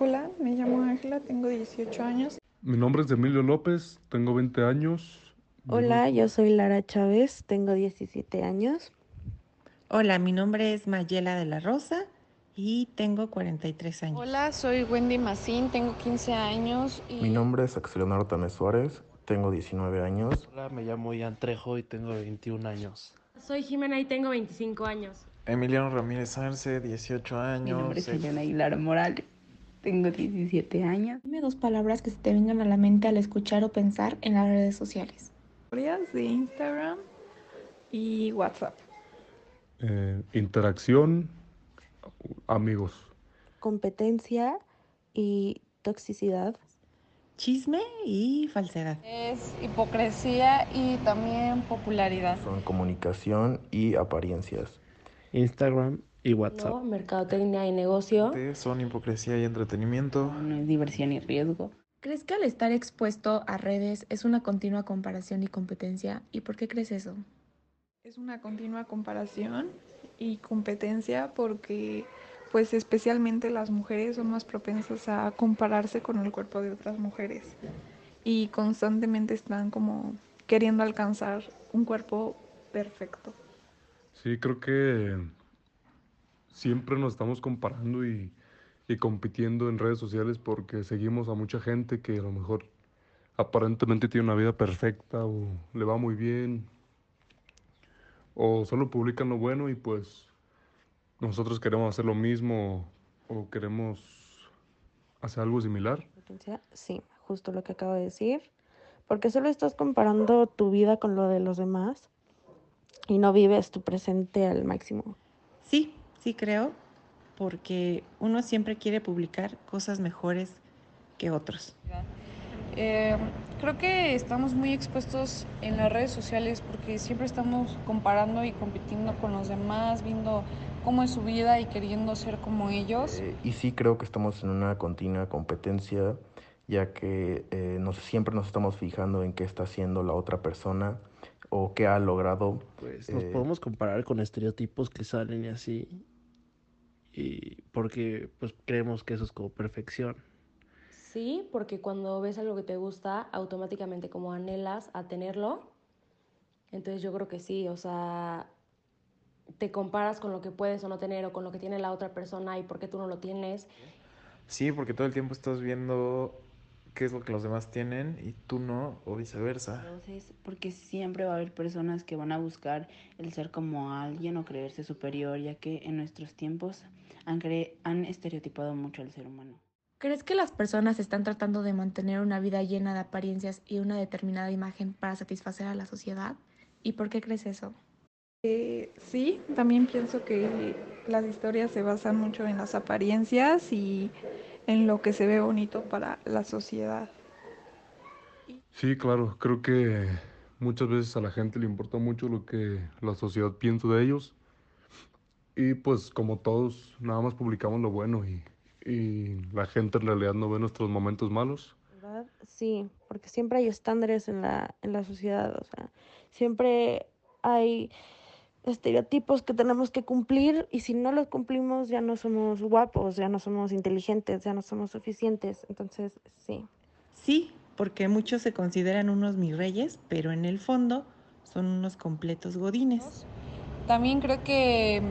Hola, me llamo Ángela, tengo 18 años. Mi nombre es Emilio López, tengo 20 años. Hola, yo soy Lara Chávez, tengo 17 años. Hola, mi nombre es Mayela de la Rosa y tengo 43 años. Hola, soy Wendy Macín, tengo 15 años. Y... Mi nombre es Axel Leonardo Tamés Suárez, tengo 19 años. Hola, me llamo Ian Trejo y tengo 21 años. Soy Jimena y tengo 25 años. Emiliano Ramírez Arce, 18 años. Mi nombre es Eliana Aguilar Morales, tengo 17 años. Dime dos palabras que se te vengan a la mente al escuchar o pensar en las redes sociales. De Instagram y WhatsApp. Eh, interacción, amigos. Competencia y toxicidad. Chisme y falsedad. Es hipocresía y también popularidad. Son comunicación y apariencias. Instagram y WhatsApp. No, mercadotecnia y negocio. Son hipocresía y entretenimiento. No es diversión y riesgo. ¿Crees que al estar expuesto a redes es una continua comparación y competencia? ¿Y por qué crees eso? Es una continua comparación y competencia porque pues especialmente las mujeres son más propensas a compararse con el cuerpo de otras mujeres y constantemente están como queriendo alcanzar un cuerpo perfecto. Sí, creo que siempre nos estamos comparando y, y compitiendo en redes sociales porque seguimos a mucha gente que a lo mejor aparentemente tiene una vida perfecta o le va muy bien o solo publican lo bueno y pues nosotros queremos hacer lo mismo o queremos hacer algo similar. Sí, justo lo que acabo de decir, porque solo estás comparando tu vida con lo de los demás y no vives tu presente al máximo. Sí, sí creo, porque uno siempre quiere publicar cosas mejores que otros. Eh, creo que estamos muy expuestos en las redes sociales porque siempre estamos comparando y compitiendo con los demás, viendo cómo es su vida y queriendo ser como ellos. Eh, y sí creo que estamos en una continua competencia, ya que eh, nos, siempre nos estamos fijando en qué está haciendo la otra persona o qué ha logrado. Pues nos podemos comparar con estereotipos que salen y así, y porque pues creemos que eso es como perfección. Sí, porque cuando ves algo que te gusta, automáticamente como anhelas a tenerlo. Entonces yo creo que sí, o sea, te comparas con lo que puedes o no tener o con lo que tiene la otra persona y por qué tú no lo tienes. Sí, porque todo el tiempo estás viendo qué es lo que los demás tienen y tú no, o viceversa. Entonces, porque siempre va a haber personas que van a buscar el ser como alguien o creerse superior, ya que en nuestros tiempos han, han estereotipado mucho al ser humano. ¿Crees que las personas están tratando de mantener una vida llena de apariencias y una determinada imagen para satisfacer a la sociedad? ¿Y por qué crees eso? Eh, sí, también pienso que las historias se basan mucho en las apariencias y en lo que se ve bonito para la sociedad. Sí, claro, creo que muchas veces a la gente le importa mucho lo que la sociedad piensa de ellos y pues como todos nada más publicamos lo bueno y y la gente en realidad no ve nuestros momentos malos. ¿Verdad? Sí, porque siempre hay estándares en la, en la sociedad, o sea, siempre hay estereotipos que tenemos que cumplir y si no los cumplimos ya no somos guapos, ya no somos inteligentes, ya no somos suficientes, entonces sí. Sí, porque muchos se consideran unos mis reyes, pero en el fondo son unos completos godines. También creo que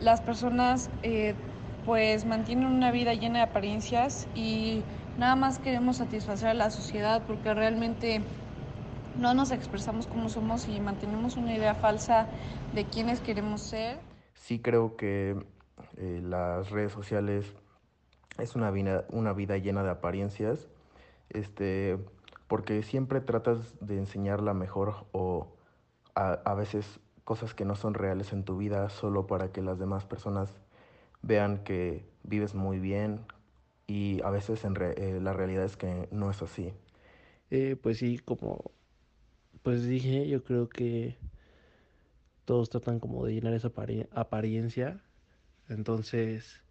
las personas eh, pues mantienen una vida llena de apariencias y nada más queremos satisfacer a la sociedad porque realmente no nos expresamos como somos y mantenemos una idea falsa de quiénes queremos ser. Sí creo que eh, las redes sociales es una vida, una vida llena de apariencias, este, porque siempre tratas de enseñar la mejor o a, a veces cosas que no son reales en tu vida solo para que las demás personas vean que vives muy bien y a veces en eh, la realidad es que no es así. Eh, pues sí, como pues dije, yo creo que todos tratan como de llenar esa apariencia, entonces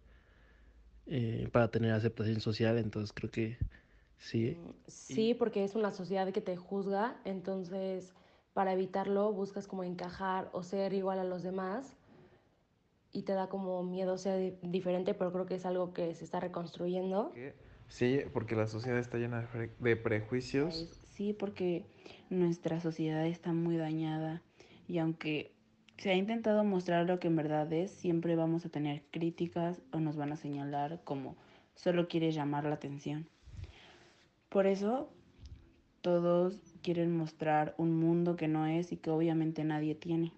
eh, para tener aceptación social, entonces creo que sí. Sí, porque es una sociedad que te juzga, entonces para evitarlo buscas como encajar o ser igual a los demás y te da como miedo di- diferente, pero creo que es algo que se está reconstruyendo. Sí, porque la sociedad está llena de, pre- de prejuicios. Sí, porque nuestra sociedad está muy dañada y aunque se ha intentado mostrar lo que en verdad es, siempre vamos a tener críticas o nos van a señalar como solo quieres llamar la atención. Por eso todos quieren mostrar un mundo que no es y que obviamente nadie tiene.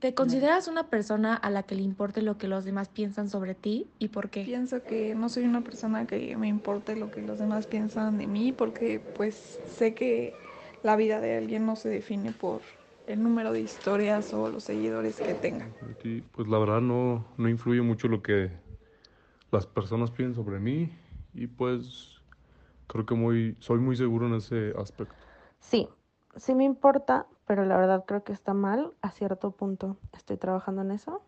¿Te consideras una persona a la que le importe lo que los demás piensan sobre ti y por qué? Pienso que no soy una persona que me importe lo que los demás piensan de mí porque pues sé que la vida de alguien no se define por el número de historias o los seguidores que tenga. Y, pues la verdad no, no influye mucho lo que las personas piensan sobre mí y pues creo que muy, soy muy seguro en ese aspecto. Sí, sí me importa, pero la verdad creo que está mal a cierto punto. Estoy trabajando en eso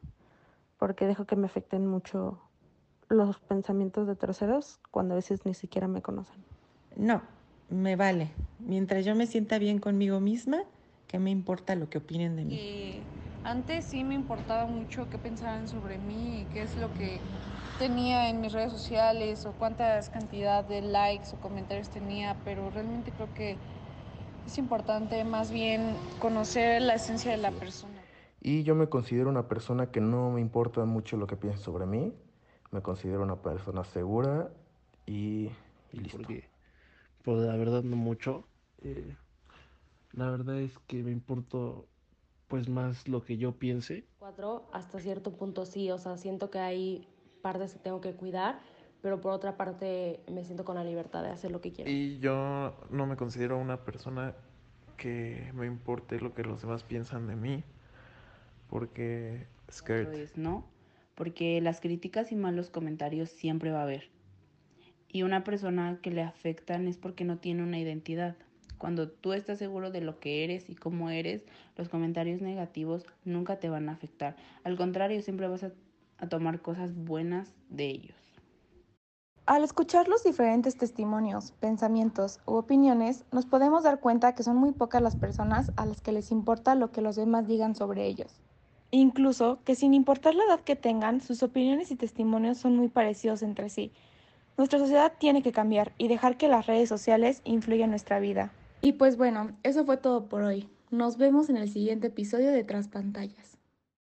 porque dejo que me afecten mucho los pensamientos de terceros cuando a veces ni siquiera me conocen. No, me vale. Mientras yo me sienta bien conmigo misma, ¿qué me importa lo que opinen de mí? Eh, antes sí me importaba mucho qué pensaban sobre mí y qué es lo que tenía en mis redes sociales o cuántas cantidad de likes o comentarios tenía, pero realmente creo que es importante más bien conocer la esencia de la persona. Y yo me considero una persona que no me importa mucho lo que piensen sobre mí. Me considero una persona segura y, y listo. Porque, pues la verdad no mucho. Eh, la verdad es que me importa pues más lo que yo piense. Cuatro, hasta cierto punto sí, o sea, siento que hay partes que tengo que cuidar, pero por otra parte me siento con la libertad de hacer lo que quiero. Y yo no me considero una persona que me importe lo que los demás piensan de mí, porque scared. es no, porque las críticas y malos comentarios siempre va a haber. Y una persona que le afectan es porque no tiene una identidad. Cuando tú estás seguro de lo que eres y cómo eres, los comentarios negativos nunca te van a afectar. Al contrario, siempre vas a, a tomar cosas buenas de ellos. Al escuchar los diferentes testimonios, pensamientos u opiniones, nos podemos dar cuenta que son muy pocas las personas a las que les importa lo que los demás digan sobre ellos. Incluso que sin importar la edad que tengan, sus opiniones y testimonios son muy parecidos entre sí. Nuestra sociedad tiene que cambiar y dejar que las redes sociales influyan en nuestra vida. Y pues bueno, eso fue todo por hoy. Nos vemos en el siguiente episodio de Transpantallas.